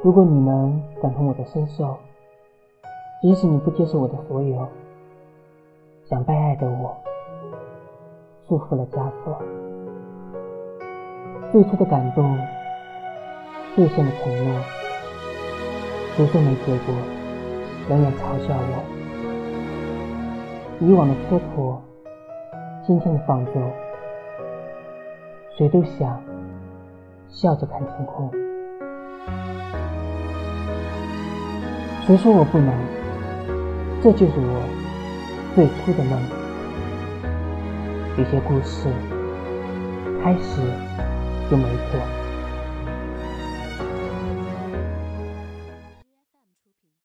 如果你能感同我的身受，即使你不接受我的所有，想被爱的我，束缚了枷锁。最初的感动，最深的承诺，谁说没结果，仍然嘲笑我。以往的蹉跎，今天的放纵，谁都想笑着看天空。谁说我不能？这就是我最初的梦。有些故事开始就没错。